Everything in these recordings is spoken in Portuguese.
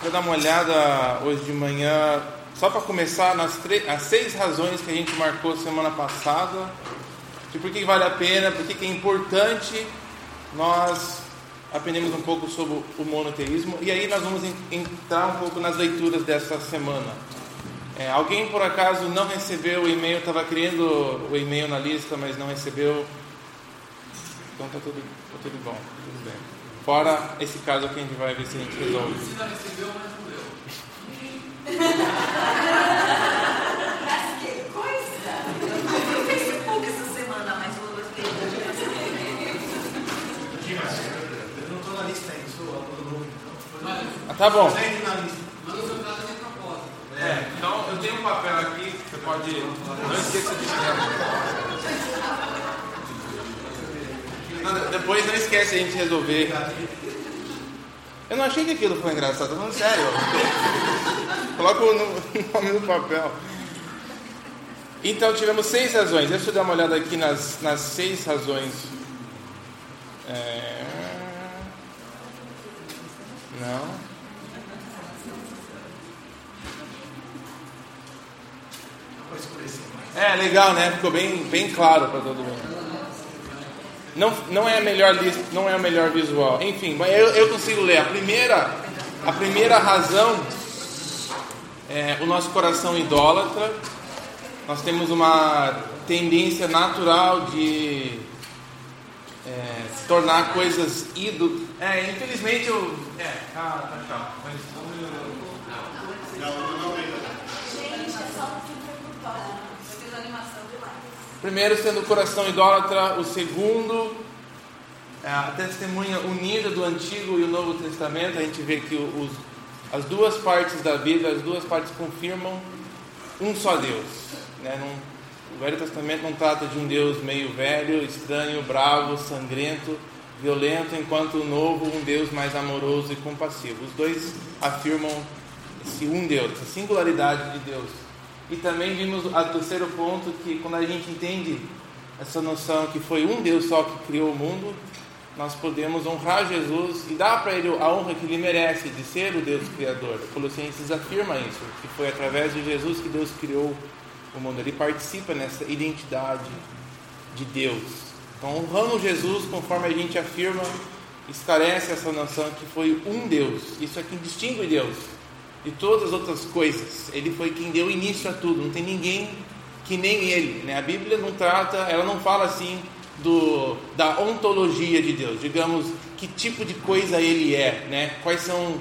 Vou dar uma olhada hoje de manhã, só para começar, nas as seis razões que a gente marcou semana passada, de por que vale a pena, por que é importante nós aprendemos um pouco sobre o monoteísmo e aí nós vamos entrar um pouco nas leituras dessa semana. É, alguém por acaso não recebeu o e-mail, estava querendo o e-mail na lista, mas não recebeu. Então está tudo, tá tudo bom, tudo bem. Fora esse caso aqui, a gente vai ver se a gente resolve. Você não recebeu, mas não deu. que coisa! Eu vi o Facebook essa semana, mas o Eu não estou na lista ainda, sou aluno novo, então. Ah, tá bom. Segue na lista. Manda o seu caso de propósito. É, então eu tenho um papel aqui, você pode. Não esqueça de escrever. Depois não esquece a gente resolver. Eu não achei que aquilo foi engraçado, tô falando sério. Coloca o nome no papel. Então tivemos seis razões. Deixa eu dar uma olhada aqui nas, nas seis razões. É... Não. É legal, né? Ficou bem, bem claro para todo mundo. Não, não é a melhor lista, não é o melhor visual. Enfim, mas eu, eu consigo ler. A primeira, a primeira razão é o nosso coração idólatra. Nós temos uma tendência natural de é, se tornar coisas ídolos. É, infelizmente eu. É, ah, tá, tá. Mas, Gente, Primeiro sendo o coração idólatra, o segundo é a testemunha unida do Antigo e o Novo Testamento. A gente vê que os, as duas partes da Bíblia, as duas partes confirmam um só Deus. Né? Não, o Velho Testamento não trata de um Deus meio velho, estranho, bravo, sangrento, violento, enquanto o Novo um Deus mais amoroso e compassivo. Os dois afirmam esse um Deus, a singularidade de Deus. E também vimos o terceiro ponto que quando a gente entende essa noção que foi um Deus só que criou o mundo, nós podemos honrar Jesus e dar para ele a honra que ele merece de ser o Deus criador. Colossenses afirma isso, que foi através de Jesus que Deus criou o mundo. Ele participa nessa identidade de Deus. Então, honrando Jesus, conforme a gente afirma, esclarece essa noção que foi um Deus. Isso é quem distingue Deus de todas as outras coisas. Ele foi quem deu início a tudo. Não tem ninguém que nem ele. Né? A Bíblia não trata, ela não fala assim do, da ontologia de Deus. Digamos que tipo de coisa ele é, né? Quais são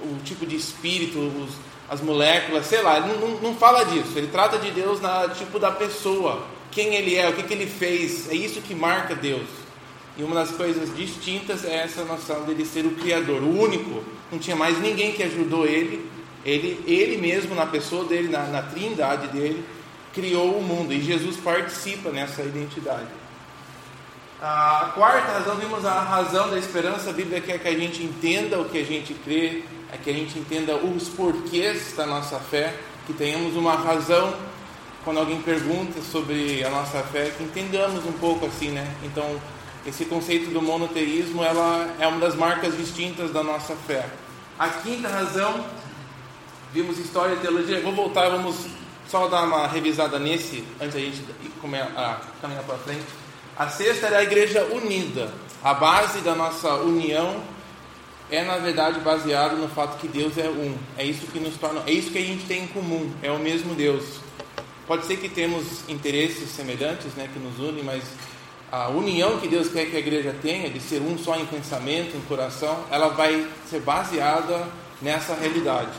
o tipo de espírito, os, as moléculas, sei lá. Não, não, não, fala disso. Ele trata de Deus na tipo da pessoa, quem ele é, o que, que ele fez. É isso que marca Deus. E uma das coisas distintas é essa noção dele ser o Criador, o único. Não tinha mais ninguém que ajudou ele. Ele, ele mesmo, na pessoa dele, na, na trindade dele, criou o mundo. E Jesus participa nessa identidade. A quarta razão, vimos a razão da esperança. A Bíblia quer que a gente entenda o que a gente crê, é que a gente entenda os porquês da nossa fé, que tenhamos uma razão quando alguém pergunta sobre a nossa fé, que entendamos um pouco assim, né? Então, esse conceito do monoteísmo ela é uma das marcas distintas da nossa fé. A quinta razão, vimos história e teologia. Vou voltar, vamos só dar uma revisada nesse antes da gente caminhar para frente. A sexta era a igreja unida. A base da nossa união é na verdade baseado no fato que Deus é um. É isso que nos torna, é isso que a gente tem em comum, é o mesmo Deus. Pode ser que temos interesses semelhantes, né, que nos unem, mas a união que Deus quer que a igreja tenha, de ser um só em pensamento, em coração, ela vai ser baseada nessa realidade.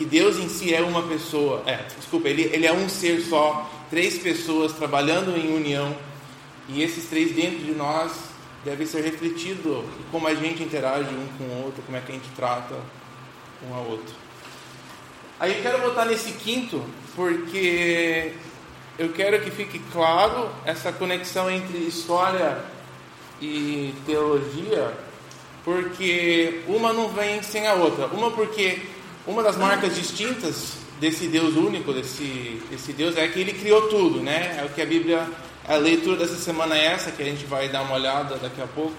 Que Deus em si é uma pessoa, é, desculpa, ele, ele é um ser só, três pessoas trabalhando em união, e esses três dentro de nós devem ser refletido como a gente interage um com o outro, como é que a gente trata um ao outro. Aí eu quero voltar nesse quinto, porque eu quero que fique claro essa conexão entre história e teologia, porque uma não vem sem a outra. Uma porque uma das marcas distintas desse Deus único, desse, desse Deus, é que ele criou tudo, né? É o que a Bíblia, a leitura dessa semana é essa, que a gente vai dar uma olhada daqui a pouco.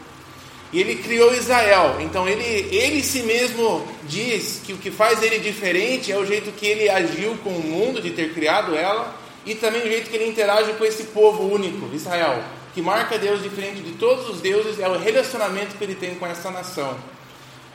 E ele criou Israel. Então ele, ele si mesmo diz que o que faz ele diferente é o jeito que ele agiu com o mundo de ter criado ela e também o jeito que ele interage com esse povo único, Israel. Que marca Deus diferente de todos os deuses é o relacionamento que ele tem com essa nação.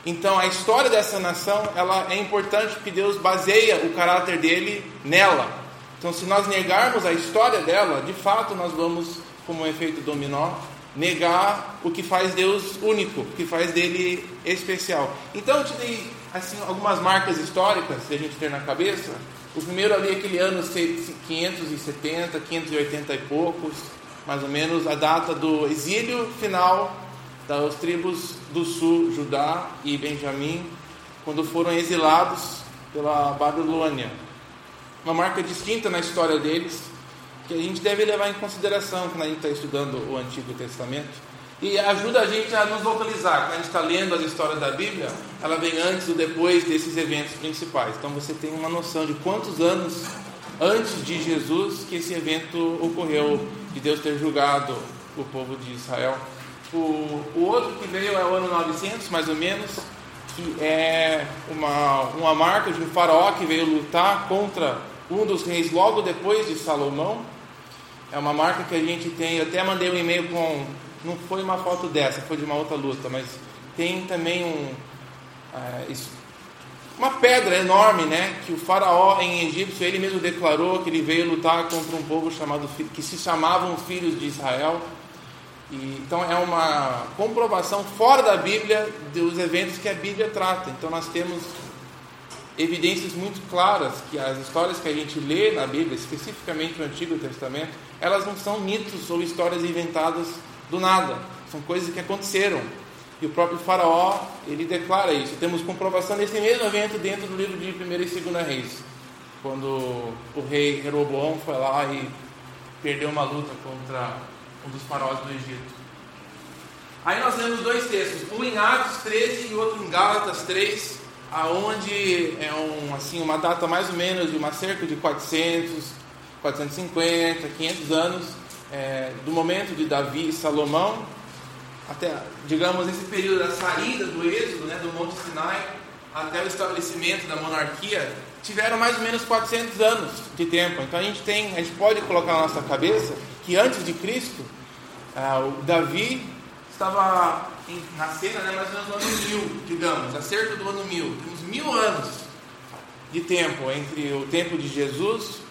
Então a história dessa nação ela é importante porque Deus baseia o caráter dele nela. Então se nós negarmos a história dela, de fato nós vamos, como um efeito dominó, negar o que faz Deus único, o que faz dele especial. Então eu te dei assim, algumas marcas históricas que a gente tem na cabeça. O primeiro ali, aquele ano 570, 580 e poucos, mais ou menos, a data do exílio final das tribos do sul, Judá e Benjamim, quando foram exilados pela Babilônia. Uma marca distinta na história deles, que a gente deve levar em consideração quando a gente está estudando o Antigo Testamento. E ajuda a gente a nos localizar. Quando a gente está lendo as histórias da Bíblia, ela vem antes ou depois desses eventos principais. Então você tem uma noção de quantos anos antes de Jesus que esse evento ocorreu, de Deus ter julgado o povo de Israel. O, o outro que veio é o ano 900, mais ou menos, que é uma, uma marca de um faraó que veio lutar contra um dos reis logo depois de Salomão. É uma marca que a gente tem, eu até mandei um e-mail com, não foi uma foto dessa, foi de uma outra luta, mas tem também um, é, uma pedra enorme, né, que o faraó em Egito, ele mesmo declarou que ele veio lutar contra um povo chamado, que se chamavam filhos de Israel. E, então é uma comprovação fora da Bíblia dos eventos que a Bíblia trata. Então nós temos evidências muito claras que as histórias que a gente lê na Bíblia, especificamente no Antigo Testamento, elas não são mitos ou histórias inventadas do nada, são coisas que aconteceram. E o próprio Faraó, ele declara isso. Temos comprovação desse mesmo evento dentro do livro de 1 e 2 Reis, quando o rei Jeroboão foi lá e perdeu uma luta contra um dos faraós do Egito. Aí nós lemos dois textos, um em Atos 13 e outro em Gálatas 3, aonde é um, assim, uma data mais ou menos de uma cerca de 400, 450, 500 anos é, do momento de Davi e Salomão, até, digamos, esse período da saída do êxodo, né, do Monte Sinai, até o estabelecimento da monarquia, tiveram mais ou menos 400 anos de tempo. Então a gente tem, a gente pode colocar na nossa cabeça que antes de Cristo, ah, o Davi estava em, na cena, né, mais ou menos no ano mil, digamos, acerca do ano mil. Temos mil anos de tempo entre o tempo de Jesus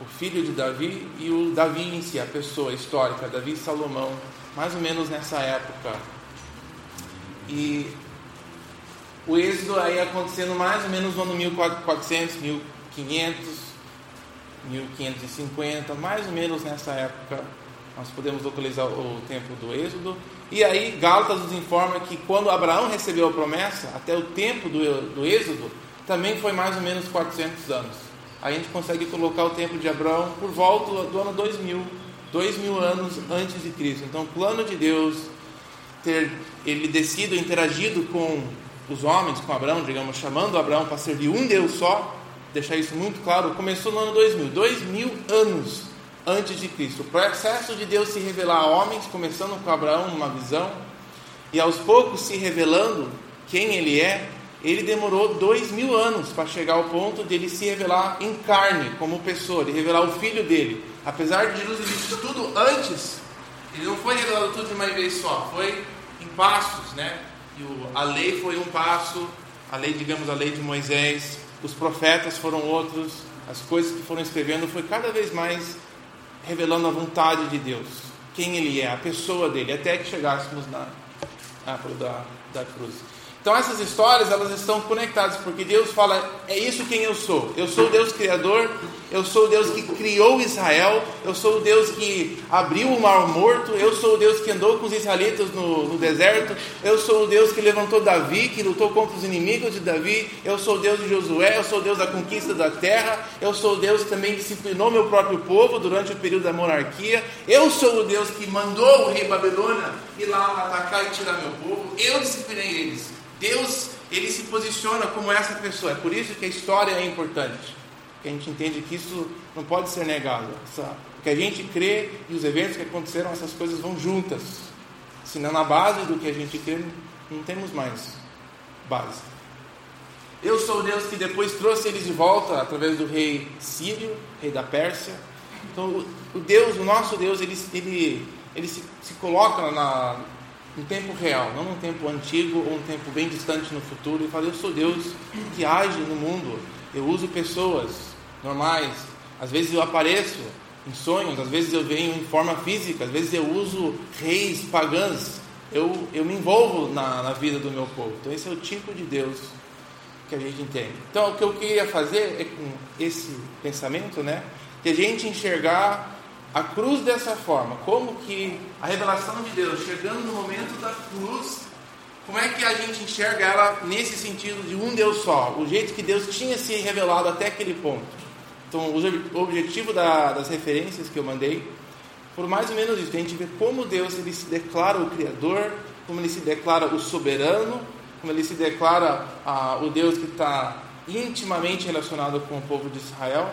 o filho de Davi e o Davi em si, a pessoa histórica, Davi e Salomão, mais ou menos nessa época. E o êxodo aí acontecendo mais ou menos no ano 1400, 1500, 1550, mais ou menos nessa época nós podemos localizar o tempo do êxodo. E aí Gálatas nos informa que quando Abraão recebeu a promessa, até o tempo do, do êxodo, também foi mais ou menos 400 anos a gente consegue colocar o tempo de Abraão por volta do ano 2000, dois mil anos antes de Cristo. Então, o plano de Deus ter ele descido, interagido com os homens, com Abraão, digamos, chamando Abraão para servir um Deus só, deixar isso muito claro, começou no ano 2000, dois mil anos antes de Cristo. O processo de Deus se revelar a homens, começando com Abraão numa visão, e aos poucos se revelando quem ele é, ele demorou dois mil anos para chegar ao ponto de ele se revelar em carne, como pessoa, de revelar o filho dele. Apesar de Jesus existir tudo antes, ele não foi revelado tudo de uma vez só, foi em passos, né? E o, a lei foi um passo, a lei, digamos, a lei de Moisés, os profetas foram outros, as coisas que foram escrevendo foi cada vez mais revelando a vontade de Deus, quem Ele é, a pessoa dele, até que chegássemos na, na da, da cruz. Então essas histórias elas estão conectadas porque Deus fala é isso quem eu sou. Eu sou o Deus criador, eu sou o Deus que criou Israel, eu sou o Deus que abriu o mar morto, eu sou o Deus que andou com os israelitas no, no deserto, eu sou o Deus que levantou Davi, que lutou contra os inimigos de Davi, eu sou o Deus de Josué, eu sou o Deus da conquista da terra, eu sou o Deus que também disciplinou meu próprio povo durante o período da monarquia, eu sou o Deus que mandou o rei Babilônia ir lá atacar e tirar meu povo, eu disciplinei eles. Deus, ele se posiciona como essa pessoa. É por isso que a história é importante. Que a gente entende que isso não pode ser negado. Essa, que a gente crê e os eventos que aconteceram, essas coisas vão juntas. Se não na base do que a gente crê, não temos mais base. Eu sou o Deus que depois trouxe eles de volta através do rei Sírio, rei da Pérsia. Então, o Deus, o nosso Deus, ele, ele, ele se, se coloca na, no tempo real, não num tempo antigo ou um tempo bem distante no futuro. E fala: Eu sou Deus que age no mundo. Eu uso pessoas normais. Às vezes eu apareço em sonhos, às vezes eu venho em forma física, às vezes eu uso reis pagãs. Eu, eu me envolvo na, na vida do meu povo. Então, esse é o tipo de Deus que a gente entende. Então, o que eu queria fazer é com esse pensamento, né, que a gente enxergar a cruz dessa forma, como que a revelação de Deus chegando no momento da cruz, como é que a gente enxerga ela nesse sentido de um Deus só, o jeito que Deus tinha se revelado até aquele ponto. Então, o objetivo da, das referências que eu mandei por mais ou menos isso, a gente vê como Deus ele se declara o Criador, como ele se declara o soberano, como ele se declara ah, o Deus que está intimamente relacionado com o povo de Israel.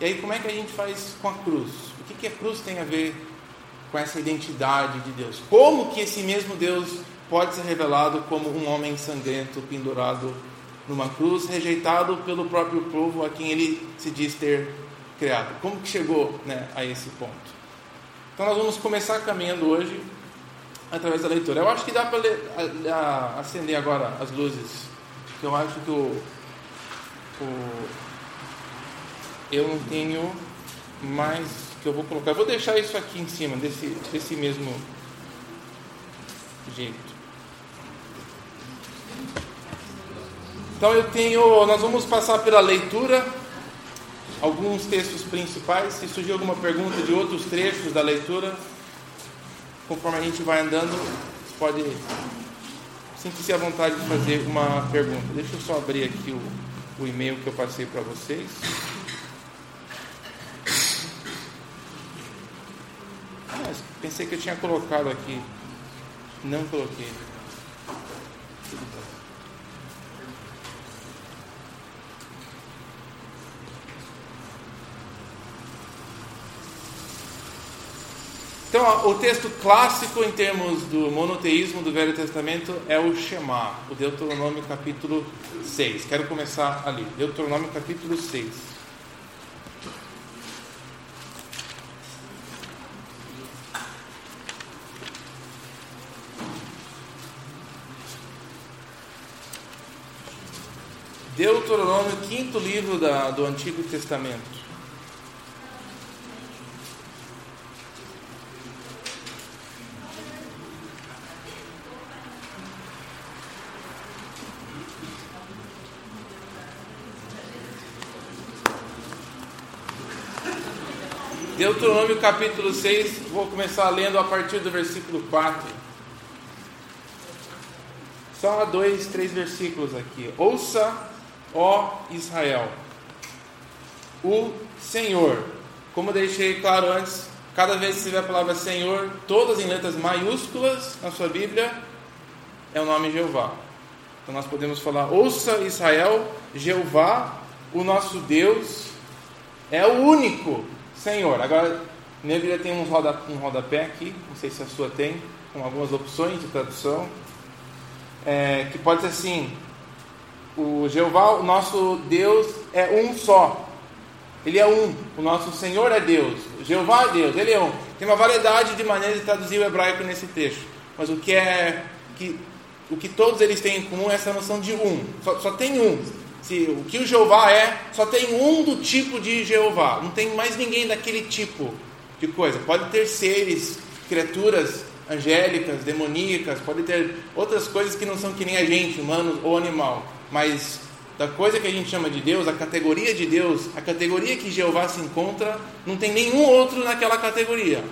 E aí, como é que a gente faz com a cruz? Que, que a cruz tem a ver com essa identidade de Deus? Como que esse mesmo Deus pode ser revelado como um homem sangrento pendurado numa cruz, rejeitado pelo próprio povo a quem ele se diz ter criado? Como que chegou né, a esse ponto? Então, nós vamos começar caminhando hoje através da leitura. Eu acho que dá para acender agora as luzes, que eu acho que o, o, eu não tenho mais que eu vou colocar. Eu vou deixar isso aqui em cima desse, desse mesmo jeito. Então eu tenho, nós vamos passar pela leitura alguns textos principais. Se surgir alguma pergunta de outros trechos da leitura, conforme a gente vai andando, você pode sinta-se à vontade de fazer uma pergunta. Deixa eu só abrir aqui o, o e-mail que eu passei para vocês. Ah, pensei que eu tinha colocado aqui. Não coloquei. Então, o texto clássico em termos do monoteísmo do Velho Testamento é o Shema, o Deuteronômio capítulo 6. Quero começar ali. Deuteronômio capítulo 6. Deuteronômio, quinto livro da, do Antigo Testamento. Deuteronômio capítulo 6, vou começar lendo a partir do versículo 4. Só dois, três versículos aqui. Ouça, ó Israel, o Senhor. Como deixei claro antes, cada vez que se vê a palavra Senhor, todas em letras maiúsculas na sua Bíblia, é o nome Jeová. Então nós podemos falar: Ouça Israel, Jeová, o nosso Deus, é o único Senhor. Agora, minha Bíblia tem um, roda, um rodapé aqui, não sei se a sua tem, com algumas opções de tradução, é, que pode ser assim: o Jeová, o nosso Deus, é um só. Ele é um. O nosso Senhor é Deus. O Jeová é Deus. Ele é um. Tem uma variedade de maneiras de traduzir o hebraico nesse texto. Mas o que é que o que todos eles têm em comum é essa noção de um. Só, só tem um se o que o Jeová é, só tem um do tipo de Jeová, não tem mais ninguém daquele tipo de coisa. Pode ter seres, criaturas angélicas, demoníacas, pode ter outras coisas que não são que nem a gente, humano ou animal, mas da coisa que a gente chama de Deus, a categoria de Deus, a categoria que Jeová se encontra, não tem nenhum outro naquela categoria.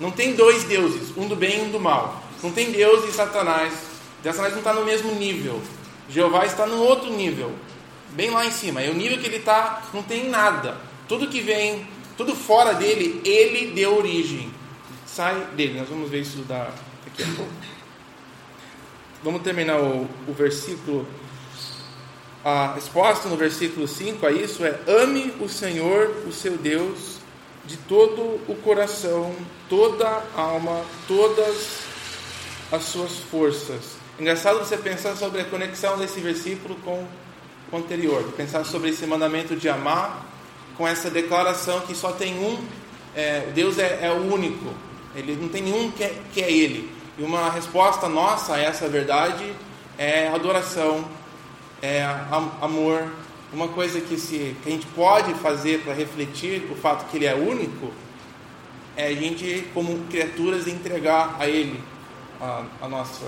Não tem dois deuses, um do bem e um do mal. Não tem Deus e Satanás. Satanás não está no mesmo nível. Jeová está no outro nível bem lá em cima. É o nível que ele está, não tem nada. Tudo que vem, tudo fora dele, ele deu origem. Sai dele. Nós vamos ver isso daqui a pouco. Vamos terminar o, o versículo. A resposta no versículo 5 a isso é: ame o Senhor, o seu Deus, de todo o coração, toda a alma, todas as suas forças. Engraçado você pensar sobre a conexão desse versículo com o anterior, pensar sobre esse mandamento de amar com essa declaração que só tem um, é, Deus é, é, o único, ele não tem nenhum que é, que é Ele. E uma resposta nossa a essa verdade é adoração, é amor. Uma coisa que, se, que a gente pode fazer para refletir o fato que Ele é único é a gente, como criaturas, entregar a Ele a, a nossa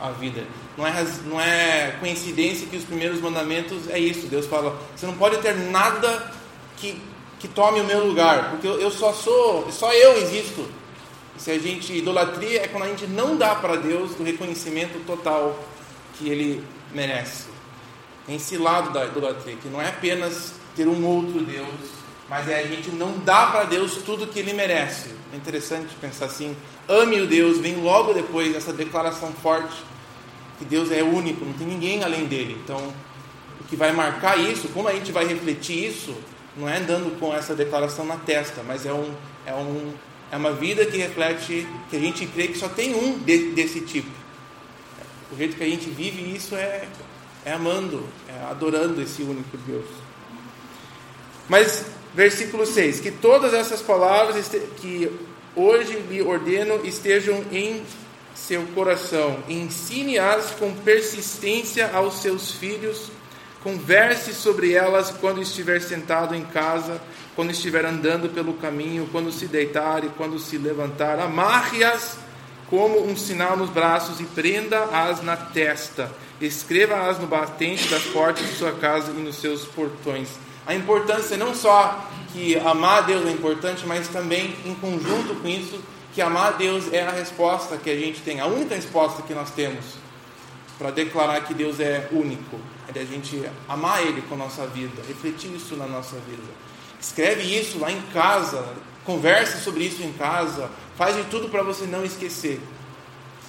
a vida. Não é, não é coincidência que os primeiros mandamentos é isso. Deus fala: você não pode ter nada que, que tome o meu lugar, porque eu, eu só sou, só eu existo. Se a gente idolatria é quando a gente não dá para Deus o reconhecimento total que Ele merece. Tem esse lado da idolatria, que não é apenas ter um outro Deus, mas é a gente não dá para Deus tudo que Ele merece. É interessante pensar assim: ame o Deus, vem logo depois essa declaração forte que Deus é único, não tem ninguém além dele. Então, o que vai marcar isso, como a gente vai refletir isso, não é andando com essa declaração na testa, mas é, um, é, um, é uma vida que reflete que a gente crê que só tem um de, desse tipo. O jeito que a gente vive isso é, é amando, é adorando esse único Deus. Mas, versículo 6: Que todas essas palavras que hoje lhe ordeno estejam em seu coração, ensine-as com persistência aos seus filhos Converse sobre elas quando estiver sentado em casa, quando estiver andando pelo caminho, quando se deitar e quando se levantar. Amarre-as como um sinal nos braços e prenda-as na testa. Escreva-as no batente das portas de sua casa e nos seus portões. A importância não só que amar a Deus é importante, mas também em conjunto com isso, que amar a Deus é a resposta que a gente tem, a única resposta que nós temos para declarar que Deus é único é de a gente amar Ele com a nossa vida, refletir isso na nossa vida. Escreve isso lá em casa, converse sobre isso em casa, faz de tudo para você não esquecer,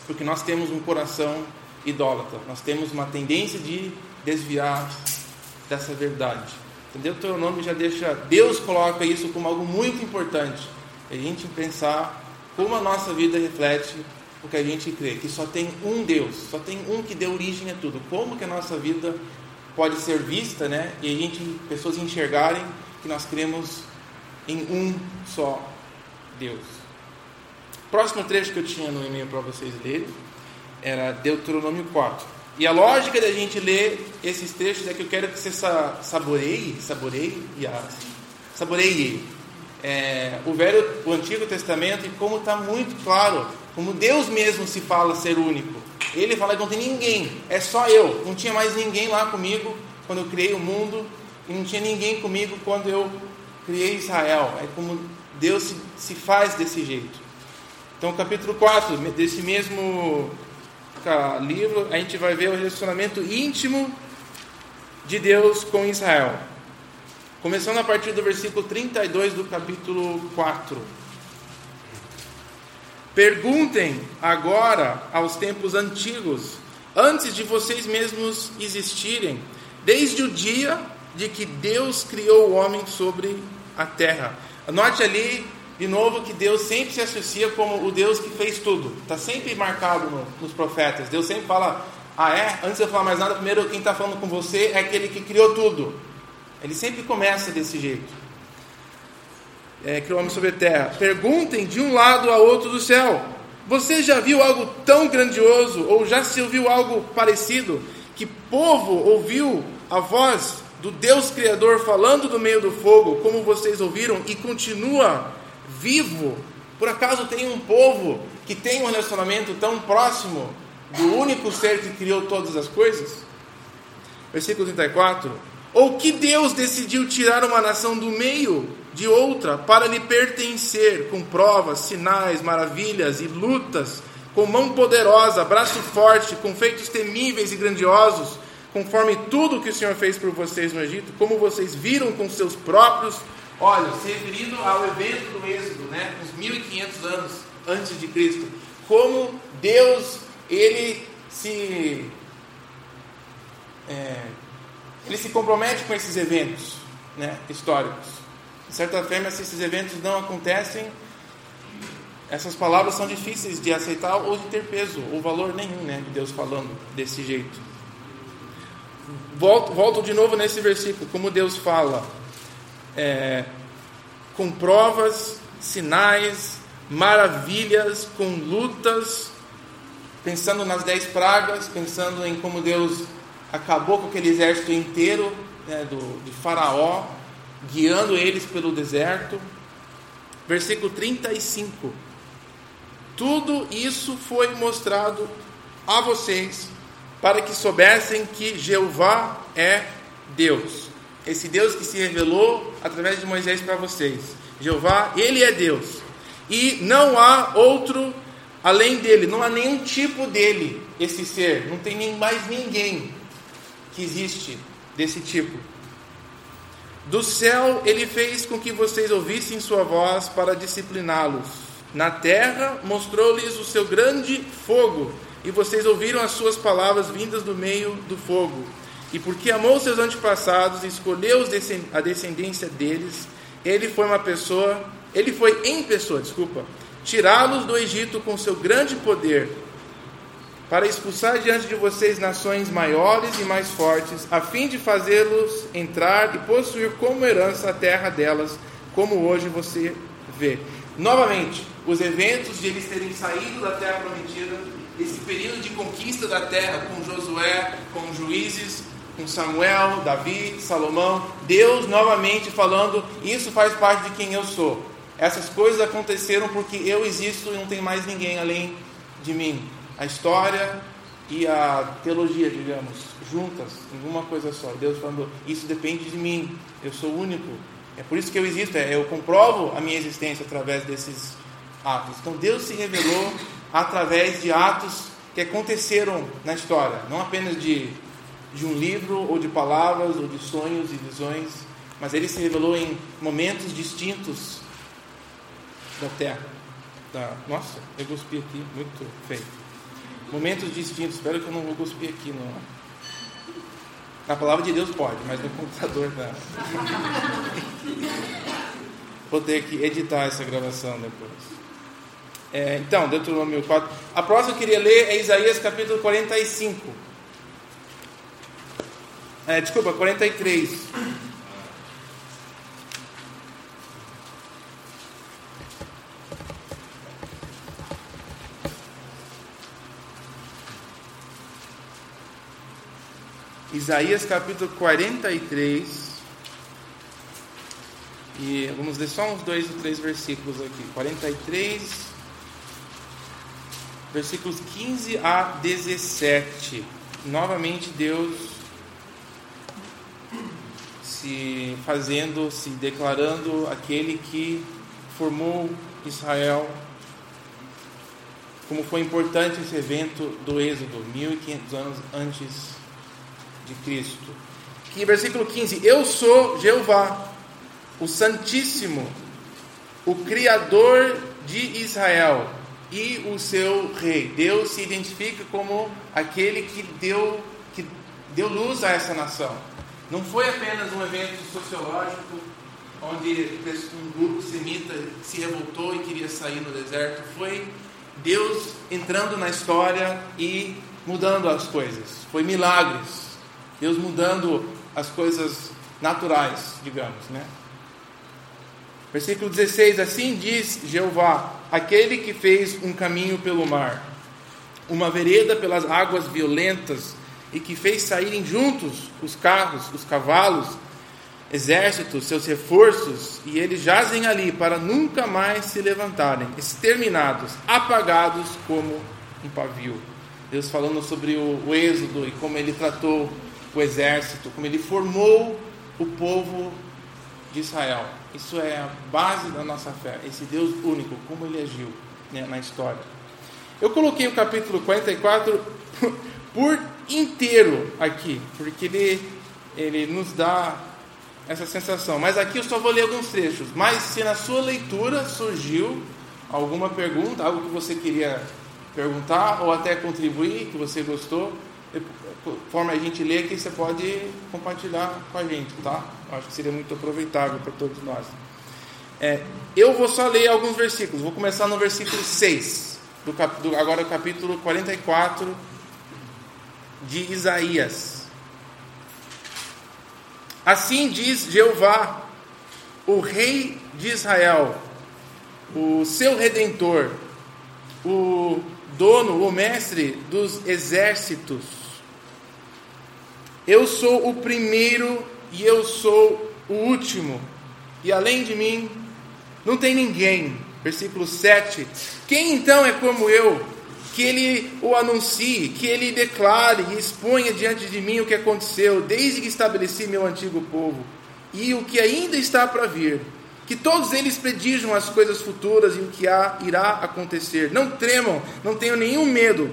porque nós temos um coração idólatra, nós temos uma tendência de desviar dessa verdade. Entendeu? O nome já deixa, Deus coloca isso como algo muito importante, a gente pensar como a nossa vida reflete porque a gente crê que só tem um Deus, só tem um que deu origem a tudo. Como que a nossa vida pode ser vista, né? E a gente, pessoas enxergarem que nós cremos em um só Deus. Próximo trecho que eu tinha no e-mail para vocês lerem era Deuteronômio 4. E a lógica da gente ler esses trechos é que eu quero que você saboreie, saboreie, saboreie é, o velho, o Antigo Testamento e como está muito claro como Deus mesmo se fala ser único. Ele fala que não tem ninguém, é só eu. Não tinha mais ninguém lá comigo quando eu criei o mundo, e não tinha ninguém comigo quando eu criei Israel. É como Deus se, se faz desse jeito. Então, capítulo 4 desse mesmo livro, a gente vai ver o relacionamento íntimo de Deus com Israel. Começando a partir do versículo 32 do capítulo 4. Perguntem agora aos tempos antigos, antes de vocês mesmos existirem, desde o dia de que Deus criou o homem sobre a terra. Anote ali de novo que Deus sempre se associa como o Deus que fez tudo. Está sempre marcado no, nos profetas. Deus sempre fala: Ah, é? Antes de eu falar mais nada, primeiro quem está falando com você é aquele que criou tudo. Ele sempre começa desse jeito é, criou o homem sobre a terra. Perguntem de um lado a outro do céu: Você já viu algo tão grandioso? Ou já se ouviu algo parecido? Que povo ouviu a voz do Deus Criador falando do meio do fogo, como vocês ouviram, e continua vivo? Por acaso tem um povo que tem um relacionamento tão próximo do único ser que criou todas as coisas? Versículo 34. Ou que Deus decidiu tirar uma nação do meio de outra para lhe pertencer, com provas, sinais, maravilhas e lutas, com mão poderosa, braço forte, com feitos temíveis e grandiosos, conforme tudo que o Senhor fez por vocês no Egito, como vocês viram com seus próprios olhos, se referindo ao evento do Êxodo, né, uns 1500 anos antes de Cristo, como Deus ele se é, ele se compromete com esses eventos né, históricos. De certa forma, se esses eventos não acontecem, essas palavras são difíceis de aceitar ou de ter peso ou valor nenhum, né? De Deus falando desse jeito. Volto, volto de novo nesse versículo, como Deus fala, é, com provas, sinais, maravilhas, com lutas, pensando nas dez pragas, pensando em como Deus acabou com aquele exército inteiro né, do, de Faraó, guiando eles pelo deserto. Versículo 35. Tudo isso foi mostrado a vocês para que soubessem que Jeová é Deus. Esse Deus que se revelou através de Moisés para vocês. Jeová, ele é Deus. E não há outro além dele, não há nenhum tipo dele, esse ser. Não tem nem mais ninguém que existe desse tipo. Do céu ele fez com que vocês ouvissem sua voz para discipliná-los. Na terra mostrou-lhes o seu grande fogo, e vocês ouviram as suas palavras vindas do meio do fogo. E porque amou seus antepassados e escolheu a descendência deles, ele foi uma pessoa, ele foi em pessoa, desculpa, tirá-los do Egito com seu grande poder, para expulsar diante de vocês nações maiores e mais fortes, a fim de fazê-los entrar e possuir como herança a terra delas, como hoje você vê. Novamente, os eventos de eles terem saído da terra prometida, esse período de conquista da terra com Josué, com juízes, com Samuel, Davi, Salomão, Deus novamente falando: Isso faz parte de quem eu sou. Essas coisas aconteceram porque eu existo e não tem mais ninguém além de mim a história e a teologia, digamos, juntas, em uma coisa só. Deus falando, isso depende de mim, eu sou único. É por isso que eu existo, é, eu comprovo a minha existência através desses atos. Então Deus se revelou através de atos que aconteceram na história, não apenas de, de um livro, ou de palavras, ou de sonhos e visões, mas ele se revelou em momentos distintos da terra. Da... Nossa, eu cuspi aqui, muito feio. Momentos distintos. Espero que eu não vou cuspir aqui. Não. Na palavra de Deus pode, mas no computador não. vou ter que editar essa gravação depois. É, então, Deuteronômio 4. A próxima que eu queria ler é Isaías capítulo 45. É, desculpa, 43. Isaías capítulo 43. E vamos ler só uns dois ou três versículos aqui. 43, versículos 15 a 17. Novamente Deus se fazendo, se declarando aquele que formou Israel. Como foi importante esse evento do Êxodo, 1500 anos antes de Cristo. Que versículo 15: Eu sou Jeová, o Santíssimo, o Criador de Israel e o seu Rei. Deus se identifica como aquele que deu, que deu luz a essa nação. Não foi apenas um evento sociológico onde um grupo semita se revoltou e queria sair no deserto. Foi Deus entrando na história e mudando as coisas. Foi milagres. Deus mudando as coisas naturais, digamos, né? Versículo 16: Assim diz Jeová, aquele que fez um caminho pelo mar, uma vereda pelas águas violentas, e que fez saírem juntos os carros, os cavalos, exércitos, seus reforços, e eles jazem ali para nunca mais se levantarem, exterminados, apagados como um pavio. Deus falando sobre o, o êxodo e como ele tratou o exército, como ele formou o povo de Israel. Isso é a base da nossa fé, esse Deus único, como ele agiu né, na história. Eu coloquei o capítulo 44 por inteiro aqui, porque ele, ele nos dá essa sensação. Mas aqui eu só vou ler alguns trechos. Mas se na sua leitura surgiu alguma pergunta, algo que você queria perguntar ou até contribuir, que você gostou, conforme a gente lê aqui, você pode compartilhar com a gente, tá? Eu acho que seria muito aproveitável para todos nós. É, eu vou só ler alguns versículos. Vou começar no versículo 6, do, cap, do agora o capítulo 44 de Isaías. Assim diz Jeová, o Rei de Israel, o seu redentor, o dono, o mestre dos exércitos. Eu sou o primeiro e eu sou o último, e além de mim não tem ninguém. Versículo 7. Quem então é como eu, que ele o anuncie, que ele declare e exponha diante de mim o que aconteceu desde que estabeleci meu antigo povo e o que ainda está para vir? que todos eles predijam as coisas futuras e o que há, irá acontecer. Não tremam, não tenham nenhum medo.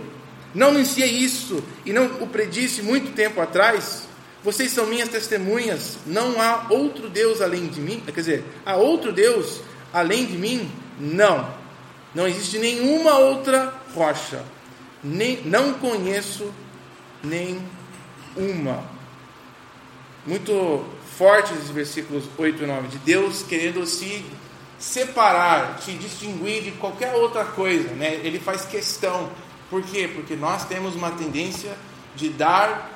Não anunciei isso e não o predisse muito tempo atrás. Vocês são minhas testemunhas. Não há outro Deus além de mim. Quer dizer, há outro Deus além de mim? Não. Não existe nenhuma outra rocha. Nem, não conheço nem uma. Muito fortes esses versículos 8 e 9, de Deus querendo se separar, se distinguir de qualquer outra coisa, né? Ele faz questão. Por quê? Porque nós temos uma tendência de dar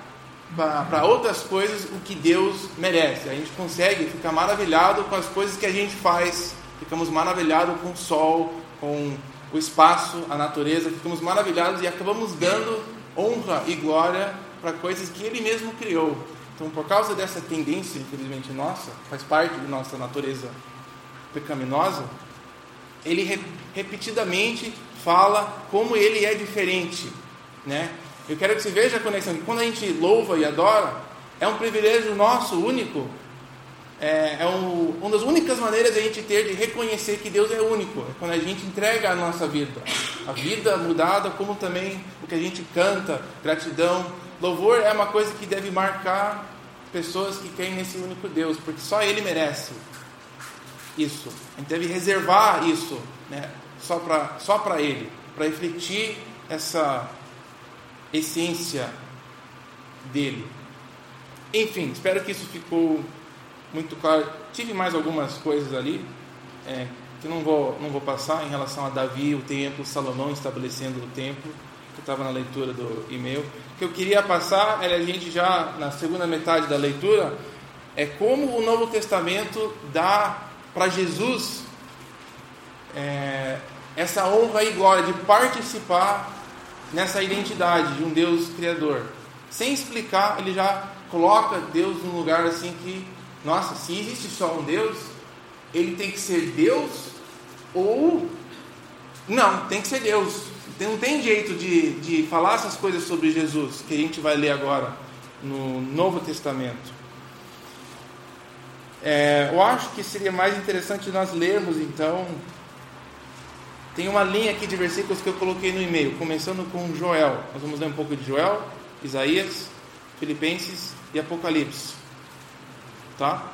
para outras coisas o que Deus merece. A gente consegue ficar maravilhado com as coisas que a gente faz, ficamos maravilhados com o sol, com o espaço, a natureza, ficamos maravilhados e acabamos dando honra e glória para coisas que Ele mesmo criou. Então, por causa dessa tendência, infelizmente nossa, faz parte de nossa natureza pecaminosa, ele re repetidamente fala como ele é diferente, né? Eu quero que você veja a conexão. Quando a gente louva e adora, é um privilégio nosso, único. É, é um, uma das únicas maneiras a gente ter de reconhecer que Deus é único. É quando a gente entrega a nossa vida. A vida mudada, como também o que a gente canta, gratidão, Louvor é uma coisa que deve marcar pessoas que creem nesse único Deus, porque só Ele merece isso. A gente deve reservar isso né, só para só Ele, para refletir essa essência dele. Enfim, espero que isso ficou muito claro. Tive mais algumas coisas ali é, que não vou, não vou passar em relação a Davi, o templo, Salomão estabelecendo o templo que estava na leitura do e-mail. O que eu queria passar era a gente já na segunda metade da leitura é como o Novo Testamento dá para Jesus é, essa honra e glória de participar nessa identidade de um Deus criador. Sem explicar, ele já coloca Deus num lugar assim que, nossa, se existe só um Deus, ele tem que ser Deus ou não, tem que ser Deus não tem jeito de, de falar essas coisas sobre Jesus, que a gente vai ler agora no Novo Testamento. É, eu acho que seria mais interessante nós lermos então. Tem uma linha aqui de versículos que eu coloquei no e-mail, começando com Joel. Nós vamos ler um pouco de Joel, Isaías, Filipenses e Apocalipse. Tá?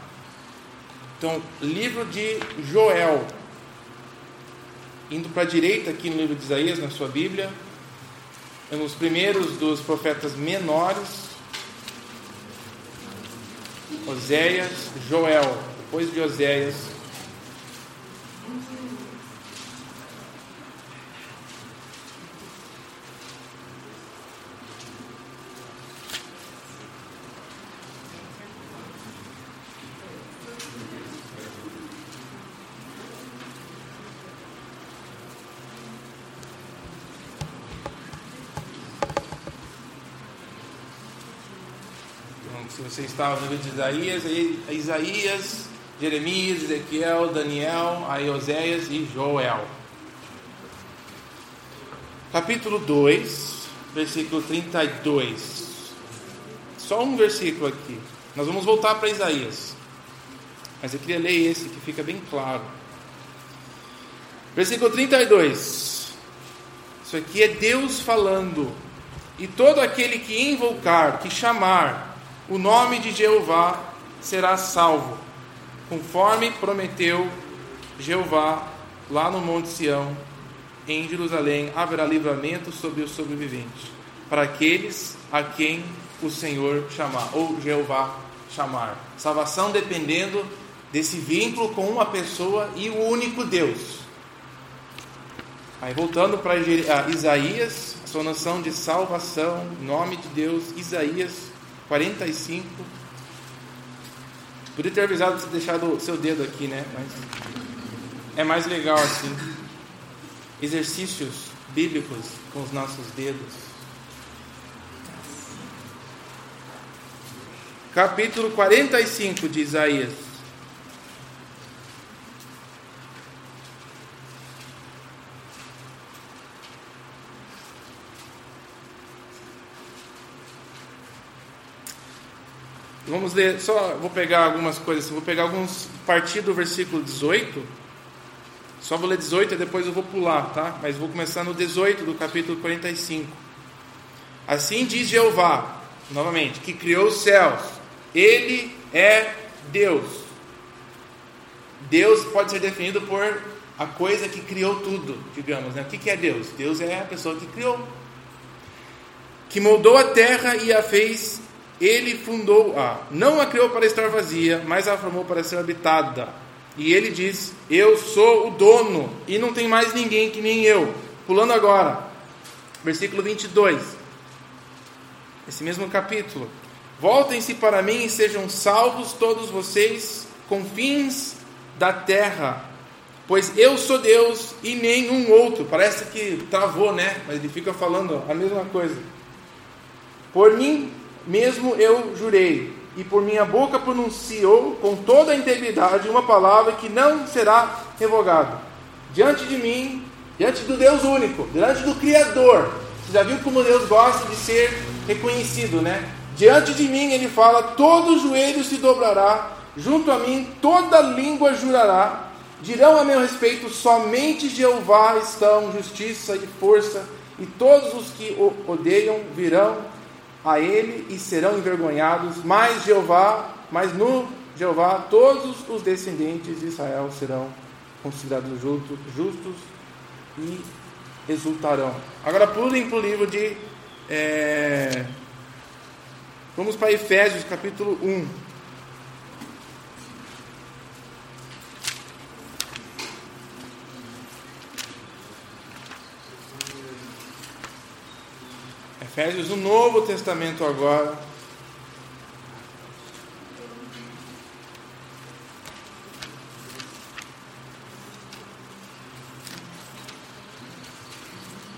Então, livro de Joel. Indo para a direita aqui no livro de Isaías, na sua Bíblia, os primeiros dos profetas menores, Oséias, Joel, depois de Oséias, Você estava no livro de Isaías, Isaías, Jeremias, Ezequiel, Daniel, aí Oséias e Joel. Capítulo 2, versículo 32. Só um versículo aqui. Nós vamos voltar para Isaías. Mas eu queria ler esse que fica bem claro. Versículo 32. Isso aqui é Deus falando. E todo aquele que invocar, que chamar o nome de Jeová será salvo, conforme prometeu Jeová lá no Monte Sião, em Jerusalém haverá livramento sobre os sobreviventes, para aqueles a quem o Senhor chamar, ou Jeová chamar. Salvação dependendo desse vínculo com uma pessoa e o único Deus. Aí voltando para Isaías, a sua noção de salvação, nome de Deus, Isaías 45. Podia ter avisado você o seu dedo aqui, né? Mas é mais legal assim. Exercícios bíblicos com os nossos dedos. Capítulo 45 de Isaías. Vamos ler, só vou pegar algumas coisas, vou pegar alguns, partir do versículo 18. Só vou ler 18 e depois eu vou pular, tá? Mas vou começar no 18 do capítulo 45. Assim diz Jeová, novamente, que criou os céus. Ele é Deus. Deus pode ser definido por a coisa que criou tudo, digamos, né? O que é Deus? Deus é a pessoa que criou. Que moldou a terra e a fez ele fundou-a, não a criou para estar vazia, mas a formou para ser habitada. E ele diz: Eu sou o dono, e não tem mais ninguém que nem eu. Pulando agora, versículo 22, esse mesmo capítulo. Voltem-se para mim e sejam salvos todos vocês, confins da terra, pois eu sou Deus e nenhum outro. Parece que travou, né? Mas ele fica falando a mesma coisa. Por mim mesmo eu jurei, e por minha boca pronunciou com toda a integridade uma palavra que não será revogada. Diante de mim, diante do Deus único, diante do Criador. Você já viu como Deus gosta de ser reconhecido, né? Diante de mim, ele fala: todo joelho se dobrará, junto a mim toda língua jurará. Dirão a meu respeito: somente Jeová estão justiça e força, e todos os que o odeiam virão a ele e serão envergonhados, mas Jeová, mas no Jeová todos os descendentes de Israel serão considerados justos, justos e exultarão. Agora pulem para o livro de. É, vamos para Efésios capítulo 1. Efésios, o Novo Testamento agora.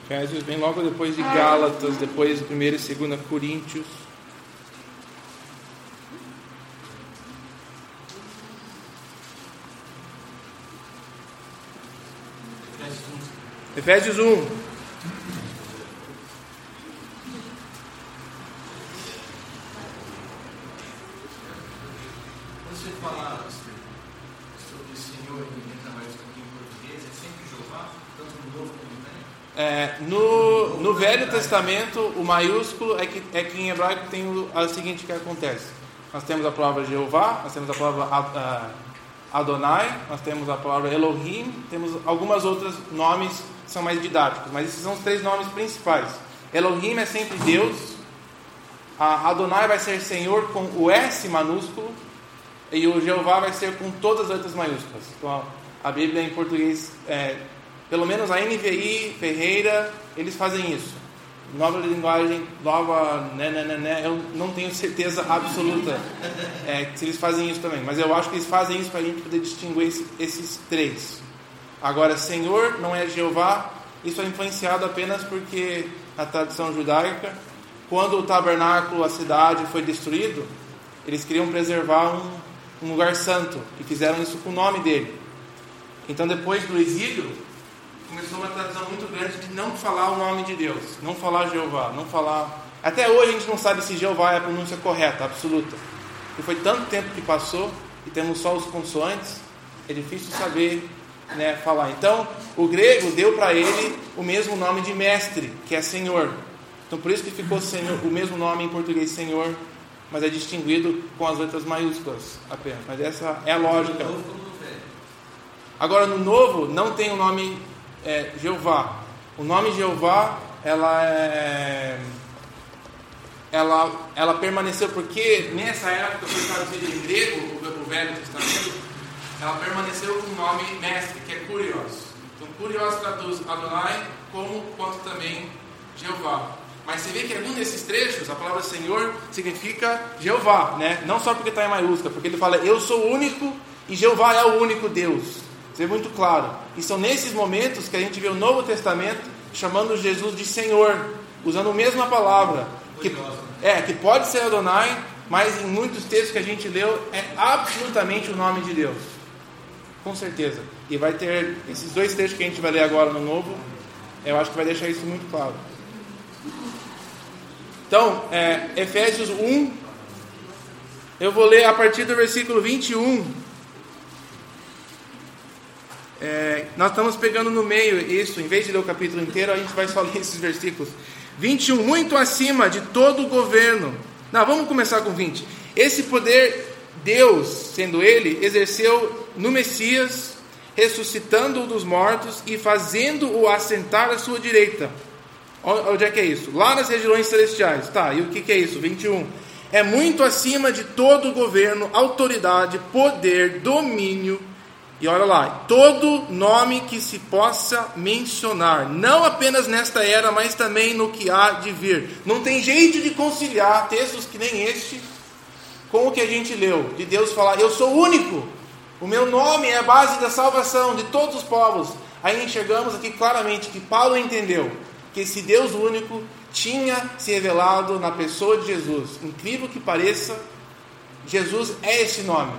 Efésios vem logo depois de Gálatas, depois de 1 e 2 Coríntios. Efésios 1. Testamento, o maiúsculo é que, é que em hebraico tem o, o seguinte que acontece. Nós temos a palavra Jeová, nós temos a palavra Adonai, nós temos a palavra Elohim, temos algumas outros nomes que são mais didáticos, mas esses são os três nomes principais. Elohim é sempre Deus, a Adonai vai ser Senhor com o S minúsculo, e o Jeová vai ser com todas as letras maiúsculas. Então, a Bíblia em português é, pelo menos a NVI, Ferreira, eles fazem isso. Nova linguagem, nova, né, né, né, né, eu não tenho certeza absoluta é, se eles fazem isso também, mas eu acho que eles fazem isso para a gente poder distinguir esse, esses três. Agora, Senhor não é Jeová, isso é influenciado apenas porque a tradição judaica, quando o tabernáculo, a cidade foi destruído, eles queriam preservar um, um lugar santo e fizeram isso com o nome dele. Então, depois do exílio, começou uma tradição muito grande de não falar o nome de Deus, não falar Jeová, não falar. Até hoje a gente não sabe se Jeová é a pronúncia correta, absoluta. E foi tanto tempo que passou e temos só os consoantes, é difícil saber né, falar. Então, o grego deu para ele o mesmo nome de mestre, que é Senhor. Então, por isso que ficou senhor, o mesmo nome em português, Senhor, mas é distinguido com as letras maiúsculas apenas. Mas essa é a lógica. Agora, no novo, não tem o nome é Jeová. O nome Jeová, ela é, ela, ela permaneceu porque nessa época foi traduzido em grego o Velho Testamento ela permaneceu com o nome mestre, que é Curios. Então, Curios traduz Adonai como quanto também Jeová. Mas você vê que em algum desses trechos, a palavra Senhor significa Jeová, né? Não só porque está em maiúscula, porque ele fala eu sou o único e Jeová é o único Deus. Isso é muito claro. E são nesses momentos que a gente vê o Novo Testamento chamando Jesus de Senhor, usando a mesma palavra. Que, é, que pode ser Adonai, mas em muitos textos que a gente leu é absolutamente o nome de Deus. Com certeza. E vai ter esses dois textos que a gente vai ler agora no Novo, eu acho que vai deixar isso muito claro. Então, é, Efésios 1, eu vou ler a partir do versículo 21. É, nós estamos pegando no meio isso, em vez de ler o capítulo inteiro, a gente vai só ler esses versículos. 21, muito acima de todo o governo. Não, vamos começar com 20. Esse poder, Deus, sendo Ele, exerceu no Messias, ressuscitando-o dos mortos e fazendo-o assentar à sua direita Onde é que é isso? Lá nas regiões celestiais. Tá, e o que, que é isso? 21. É muito acima de todo governo, autoridade, poder, domínio. E olha lá, todo nome que se possa mencionar, não apenas nesta era, mas também no que há de vir. Não tem jeito de conciliar textos que nem este com o que a gente leu, de Deus falar: Eu sou único, o meu nome é a base da salvação de todos os povos. Aí enxergamos aqui claramente que Paulo entendeu que esse Deus único tinha se revelado na pessoa de Jesus. Incrível que pareça, Jesus é esse nome,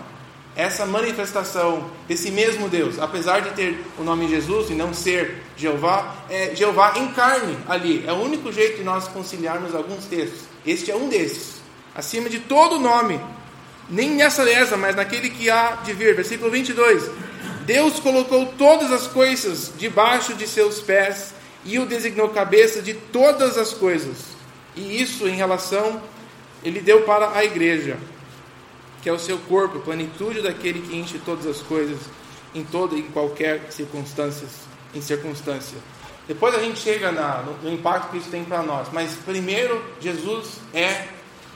essa manifestação desse mesmo Deus. Apesar de ter o nome Jesus e não ser Jeová, é Jeová em carne ali. É o único jeito de nós conciliarmos alguns textos. Este é um desses. Acima de todo nome, nem nessa lesa, mas naquele que há de vir. Versículo 22. Deus colocou todas as coisas debaixo de seus pés e o designou cabeça de todas as coisas. E isso em relação, ele deu para a igreja, que é o seu corpo, plenitude daquele que enche todas as coisas, em toda e qualquer circunstâncias, em circunstância. Depois a gente chega na, no, no impacto que isso tem para nós. Mas primeiro, Jesus é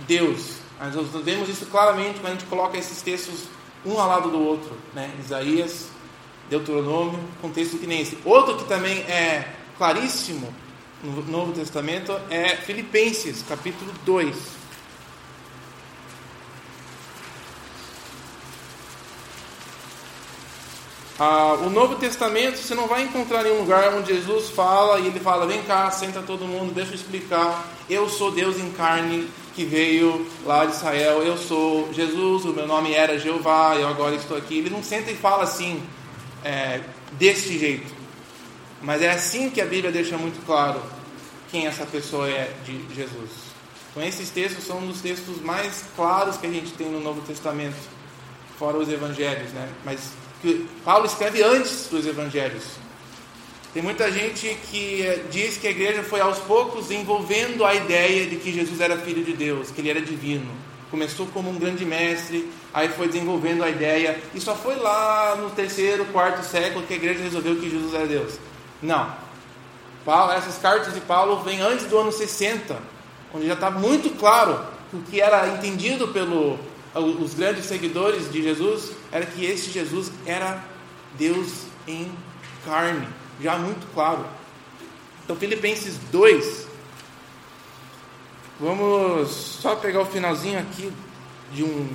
Deus. Nós vemos isso claramente quando a gente coloca esses textos um ao lado do outro. Né? Isaías, Deuteronômio, contexto que nem esse. Outro que também é claríssimo no Novo Testamento é Filipenses, capítulo 2. Ah, o Novo Testamento você não vai encontrar nenhum lugar onde Jesus fala e ele fala: vem cá, senta todo mundo, deixa eu explicar. Eu sou Deus em carne que veio lá de Israel. Eu sou Jesus, o meu nome era Jeová, eu agora estou aqui. Ele não senta e fala assim, é, jeito. Mas é assim que a Bíblia deixa muito claro quem essa pessoa é de Jesus. Então, esses textos são um dos textos mais claros que a gente tem no Novo Testamento, fora os evangelhos, né? Mas que Paulo escreve antes dos evangelhos. Tem muita gente que eh, diz que a igreja foi aos poucos envolvendo a ideia de que Jesus era filho de Deus, que ele era divino. Começou como um grande mestre, aí foi desenvolvendo a ideia, e só foi lá no terceiro, quarto século que a igreja resolveu que Jesus era Deus. Não. Paulo, essas cartas de Paulo vêm antes do ano 60, onde já está muito claro o que era entendido pelos grandes seguidores de Jesus era que este Jesus era Deus em carne, já muito claro. Então, Filipenses 2, vamos só pegar o finalzinho aqui de um,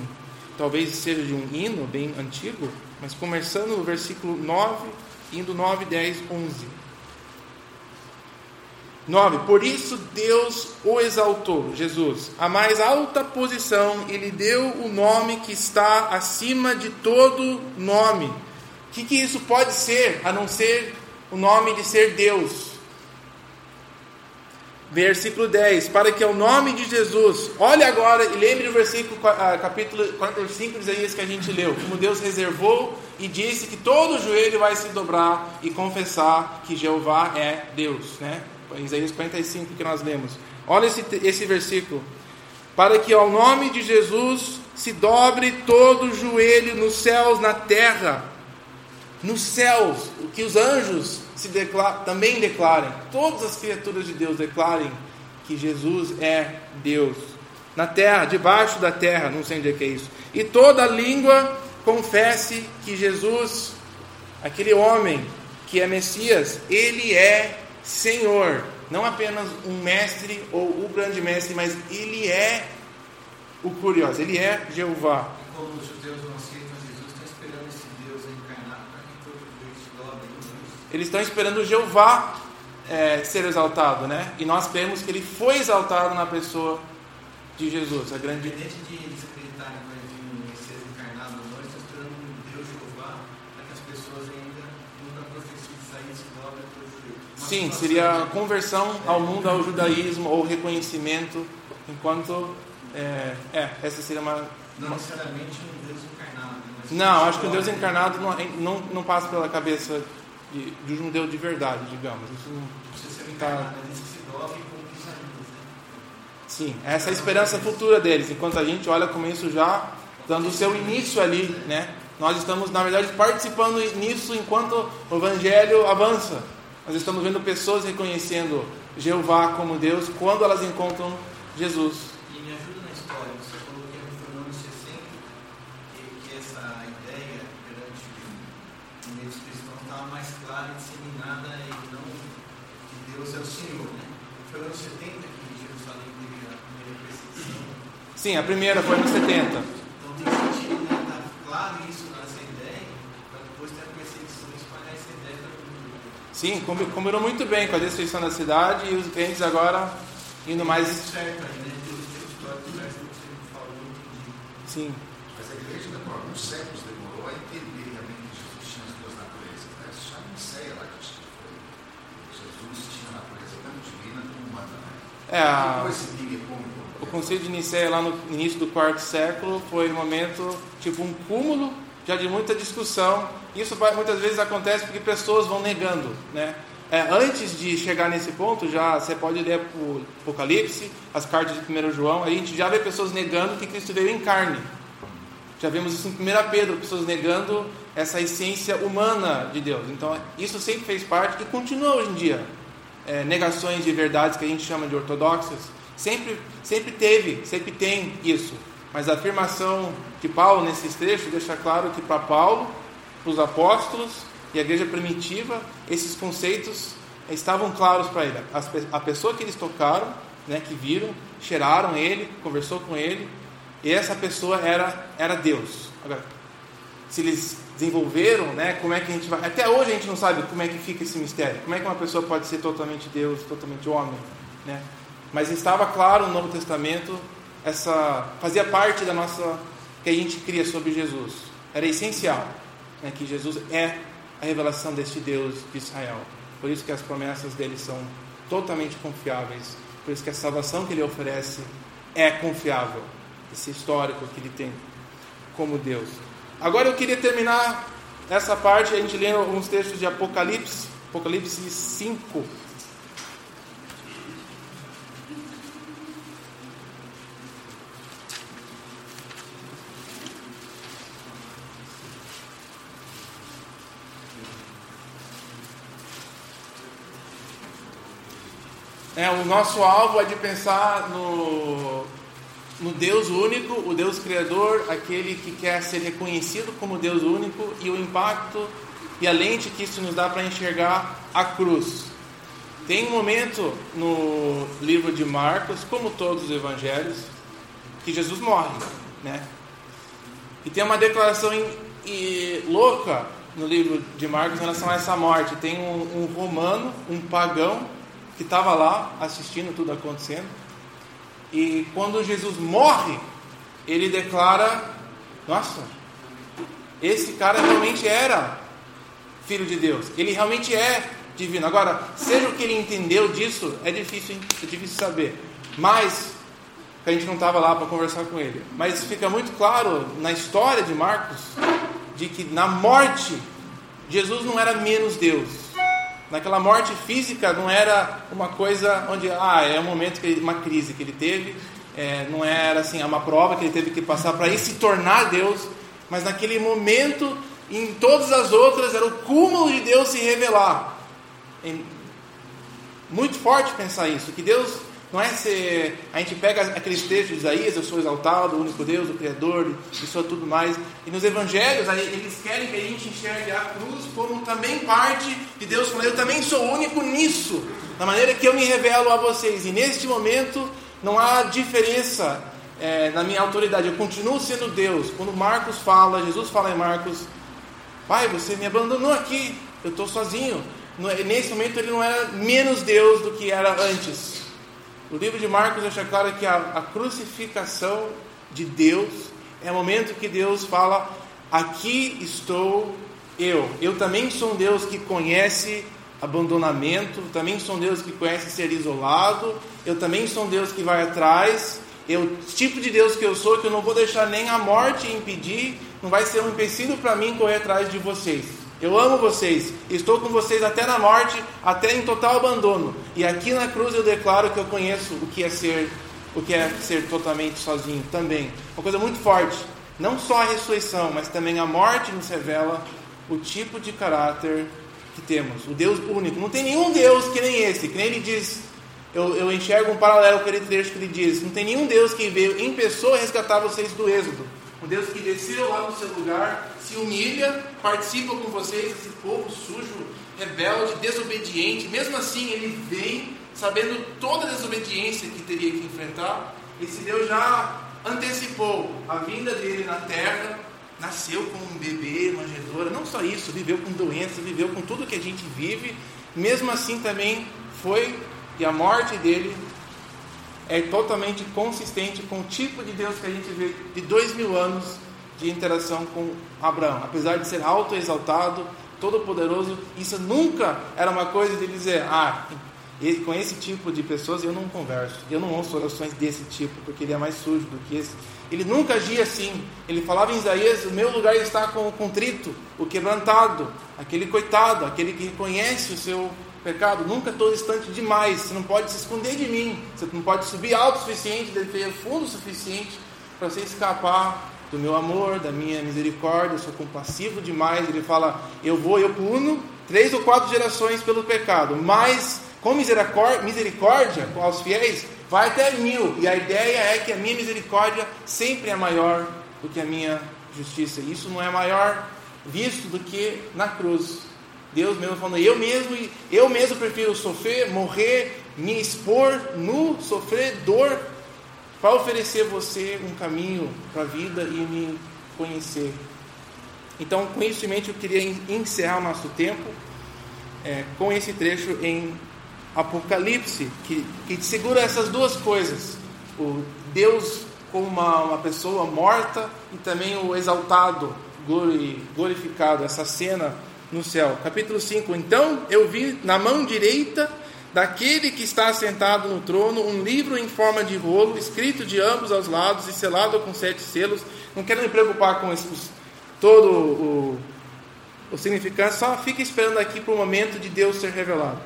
talvez seja de um hino bem antigo, mas começando no versículo 9 indo 9, 10, 11. 9. Por isso Deus o exaltou, Jesus, a mais alta posição e lhe deu o nome que está acima de todo nome. O que, que isso pode ser, a não ser o nome de ser Deus? Versículo 10: Para que o nome de Jesus, olhe agora e lembre o versículo, ah, capítulo 45 de Isaías que a gente leu, como Deus reservou e disse que todo joelho vai se dobrar e confessar que Jeová é Deus, né? Isaías 45 que nós lemos. Olha esse, esse versículo. Para que ao nome de Jesus se dobre todo joelho nos céus, na terra, nos céus, o que os anjos se declar, também declarem, todas as criaturas de Deus declarem que Jesus é Deus. Na terra, debaixo da terra, não sei onde é que é isso. E toda língua confesse que Jesus, aquele homem que é Messias, ele é Senhor, não apenas um mestre ou o grande mestre, mas ele é o curioso, ele é Jeová. E como os judeus não aceitam Jesus, estão esperando esse Deus encarnado para que todo joelho se dobre em Jesus. Eles estão esperando Jeová é, ser exaltado, né? E nós cremos que ele foi exaltado na pessoa de Jesus, a grande. Independente de eles acreditarem que vai vir um Messias encarnado ou não, eles estão esperando um Deus Jeová para que as pessoas ainda, nunca profecia de sair, se dobrem todo joelho. Uma Sim, seria a conversão ao mundo, ao judaísmo, ou reconhecimento, enquanto. É, é essa seria uma. Não necessariamente um Deus encarnado. né, Não, acho que o Deus encarnado não, não, não passa pela cabeça de, de um judeu de verdade, digamos. Isso não, precisa ser Tá. encarnado, que se. Né? Sim, essa é a esperança futura deles, enquanto a gente olha como isso já dando o seu início ali, né? Nós estamos, na verdade, participando nisso enquanto o evangelho avança. Nós estamos vendo pessoas reconhecendo Jeová como Deus quando elas encontram Jesus. E me ajuda na história, você falou que é reformando 60, que, que essa ideia perante o meio dos cristãos estava mais clara e disseminada e não que Deus é o Senhor. Né? Foi anos 70 que Jerusalém teve a primeira perseguição. Sim, a primeira foi nos 70. Então tem sentido, né? Tá claro isso nessa ideia, para depois ter a perseguição e espalhar essa ideia para todo mundo. Sim, combi- combinou muito bem com a destruição da cidade e os crentes agora indo mais. né? Entendi. Sim, Mas a igreja demorou alguns séculos demorou a entender realmente que Jesus tinha as duas naturezas. Né? Já não sei lá que foi. Jesus tinha a natureza tanto divina como humana. Né? É, a-. O concílio de Nicéia, lá no início do quarto século, foi um momento, tipo um cúmulo já de muita discussão. Isso muitas vezes acontece porque pessoas vão negando, né? É, antes de chegar nesse ponto, já você pode ler o Apocalipse, as cartas de 1 João, a gente já vê pessoas negando que Cristo veio em carne. Já vemos isso em 1 Pedro, pessoas negando essa essência humana de Deus. Então, isso sempre fez parte e continua hoje em dia. É, negações de verdades que a gente chama de ortodoxas, sempre, sempre teve, sempre tem isso. Mas a afirmação de Paulo nesses trechos deixa claro que para Paulo, para os apóstolos e a igreja primitiva, esses conceitos estavam claros para ele. A pessoa que eles tocaram, né, que viram, cheiraram ele, conversou com ele, e essa pessoa era, era Deus. Agora, se eles desenvolveram, né, como é que a gente vai. Até hoje a gente não sabe como é que fica esse mistério. Como é que uma pessoa pode ser totalmente Deus, totalmente homem, né? Mas estava claro no Novo Testamento essa fazia parte da nossa que a gente cria sobre Jesus. Era essencial, né, que Jesus é a revelação deste Deus de Israel. Por isso que as promessas dele são totalmente confiáveis. Por isso que a salvação que ele oferece é confiável. Esse histórico que ele tem como Deus. Agora eu queria terminar essa parte, a gente lendo alguns textos de Apocalipse, Apocalipse 5. É, o nosso alvo é de pensar no, no Deus único, o Deus Criador, aquele que quer ser reconhecido como Deus único e o impacto e a lente que isso nos dá para enxergar a cruz. Tem um momento no livro de Marcos, como todos os evangelhos, que Jesus morre, né? E tem uma declaração em- e louca no livro de Marcos em relação a essa morte. Tem um, um romano, um pagão, que estava lá assistindo tudo acontecendo. E quando Jesus morre, ele declara: Nossa, esse cara realmente era filho de Deus. Ele realmente é divino. Agora, seja o que ele entendeu disso, é difícil, é difícil saber. Mas a gente não estava lá para conversar com ele. Mas fica muito claro na história de Marcos de que na morte Jesus não era menos Deus. Naquela morte física não era uma coisa onde ah é um momento que ele, uma crise que ele teve, é, não era assim uma prova que ele teve que passar para ir se tornar Deus, mas naquele momento em todas as outras era o cúmulo de Deus se revelar. Em- muito forte pensar isso, que Deus Não é ser. A gente pega aqueles textos de Isaías, eu sou exaltado, o único Deus, o Criador, e sou tudo mais. E nos evangelhos, eles querem que a gente enxergue a cruz como também parte de Deus, falando, eu também sou único nisso, da maneira que eu me revelo a vocês. E neste momento, não há diferença é, na minha autoridade, eu continuo sendo Deus. Quando Marcos fala, Jesus fala em Marcos, Pai, você me abandonou aqui, eu estou sozinho. Nesse momento ele não era menos Deus do que era antes. O livro de Marcos deixa claro que a, a crucificação de Deus é o momento que Deus fala: Aqui estou eu. Eu também sou um Deus que conhece abandonamento, também sou um Deus que conhece ser isolado, eu também sou um Deus que vai atrás, eu, tipo de Deus que eu sou, que eu não vou deixar nem a morte impedir, não vai ser um empecilho para mim correr atrás de vocês. Eu amo vocês, estou com vocês até na morte, até em total abandono. E aqui na cruz eu declaro que eu conheço o que é ser, o que é ser totalmente sozinho também. Uma coisa muito forte. Não só a ressurreição, mas também a morte nos revela o tipo de caráter que temos. O Deus único. Não tem nenhum Deus que nem esse, que nem ele diz. Eu, eu enxergo um paralelo com aquele trecho que ele diz: Não tem nenhum Deus que veio em pessoa resgatar vocês do êxodo. Um Deus que desceu lá no seu lugar, se humilha, participa com vocês, esse povo sujo, rebelde, desobediente. Mesmo assim, ele vem sabendo toda a desobediência que teria que enfrentar. Esse Deus já antecipou a vinda dele na terra, nasceu com um bebê, manjedoura, não só isso, viveu com doença, viveu com tudo que a gente vive. Mesmo assim, também foi, e a morte dele é totalmente consistente com o tipo de Deus que a gente vê de dois mil anos de interação com Abraão. Apesar de ser autoexaltado, todo-poderoso, isso nunca era uma coisa de dizer, ah, com esse tipo de pessoas eu não converso, eu não ouço orações desse tipo, porque ele é mais sujo do que esse. Ele nunca agia assim. Ele falava em Isaías: O meu lugar está com o contrito, o quebrantado, aquele coitado, aquele que reconhece o seu pecado, nunca estou distante demais. Você não pode se esconder de mim. Você não pode subir alto o suficiente, descer fundo o suficiente para você escapar do meu amor, da minha misericórdia. Eu sou compassivo demais. Ele fala: Eu vou, eu puno três ou quatro gerações pelo pecado, mas com misericórdia, misericórdia aos fiéis, vai até mil. E a ideia é que a minha misericórdia sempre é maior do que a minha justiça. Isso não é maior visto do que na cruz. Deus mesmo falando, eu mesmo, eu mesmo prefiro sofrer, morrer, me expor nu, sofrer dor, para oferecer você um caminho para a vida e me conhecer. Então, com isso em mente, eu queria encerrar o nosso tempo é, com esse trecho em Apocalipse, que, que segura essas duas coisas: o Deus como uma, uma pessoa morta e também o exaltado, glorificado, essa cena no céu. Capítulo 5: Então eu vi na mão direita daquele que está sentado no trono um livro em forma de rolo, escrito de ambos os lados e selado com sete selos. Não quero me preocupar com isso, todo o, o significado, só fica esperando aqui para o momento de Deus ser revelado.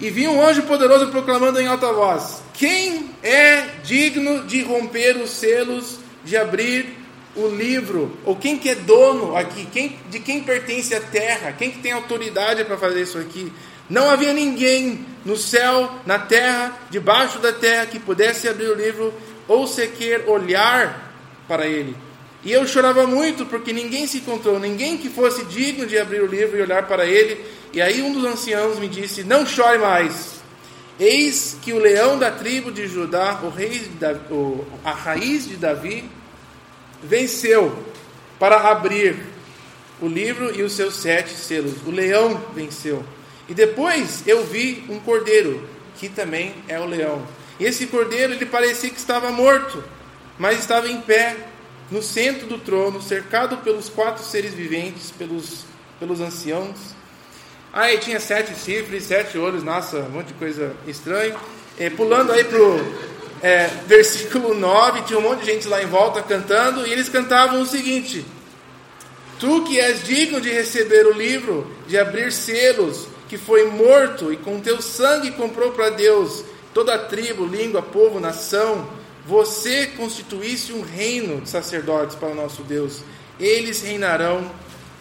E vi um anjo poderoso proclamando em alta voz: Quem é digno de romper os selos, de abrir o livro, ou quem que é dono aqui, quem, de quem pertence a terra, quem que tem autoridade para fazer isso aqui. Não havia ninguém no céu, na terra, debaixo da terra que pudesse abrir o livro ou sequer olhar para ele. E eu chorava muito porque ninguém se encontrou, ninguém que fosse digno de abrir o livro e olhar para ele. E aí um dos anciãos me disse: Não chore mais. Eis que o leão da tribo de Judá, o rei de Davi, o, a raiz de Davi, venceu para abrir o livro e os seus sete selos. O leão venceu. E depois eu vi um cordeiro, que também é o leão. E esse cordeiro, ele parecia que estava morto, mas estava em pé no centro do trono, cercado pelos quatro seres viventes, pelos, pelos anciãos. Aí tinha sete chifres, sete olhos, nossa, um monte de coisa estranha. É, pulando aí pro é, versículo 9, tinha um monte de gente lá em volta cantando, e eles cantavam o seguinte: Tu que és digno de receber o livro, de abrir selos, que foi morto e com teu sangue comprou para Deus toda a tribo, língua, povo, nação, você constituísse um reino de sacerdotes para o nosso Deus. Eles reinarão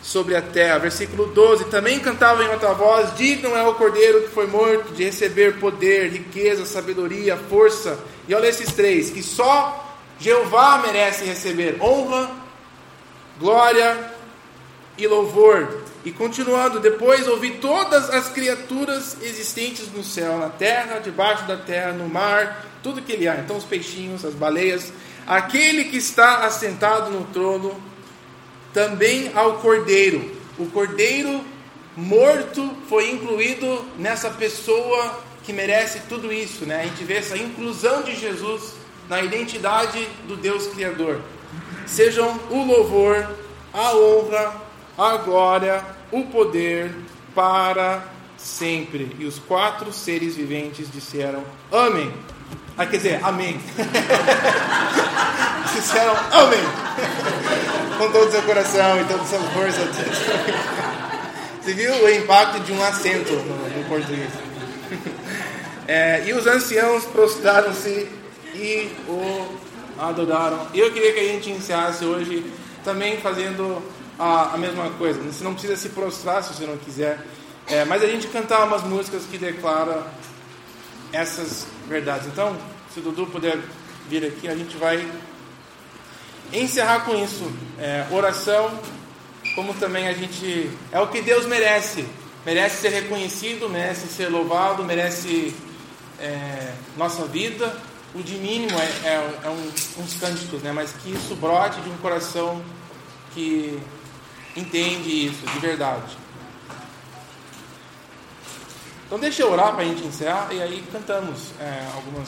sobre a terra. Versículo 12: Também cantava em outra voz: Digno é o cordeiro que foi morto de receber poder, riqueza, sabedoria, força. E olha esses três: que só Jeová merece receber honra, glória e louvor. E continuando, depois ouvi todas as criaturas existentes no céu, na terra, debaixo da terra, no mar, tudo que ele há. Então, os peixinhos, as baleias, aquele que está assentado no trono, também ao cordeiro. O cordeiro morto foi incluído nessa pessoa que merece tudo isso, né? A gente vê essa inclusão de Jesus na identidade do Deus Criador. Sejam o louvor, a honra, a glória, o poder para sempre. E os quatro seres viventes disseram: Amém. Ah, quer dizer, Amém. disseram Amém. Com todo o seu coração e toda a sua força. Você viu o impacto de um acento no, português? É, e os anciãos prostraram-se e o adoraram. Eu queria que a gente encerrasse hoje também fazendo a, a mesma coisa. Você não precisa se prostrar se você não quiser. É, mas a gente cantar umas músicas que declaram essas verdades. Então, se o Dudu puder vir aqui, a gente vai encerrar com isso. É, oração, como também a gente. É o que Deus merece. Merece ser reconhecido, merece ser louvado, merece é, nossa vida. O de mínimo é, é, é um, uns cânticos, né? mas que isso brote de um coração que entende isso de verdade. Então deixa eu orar para a gente encerrar e aí cantamos é, algumas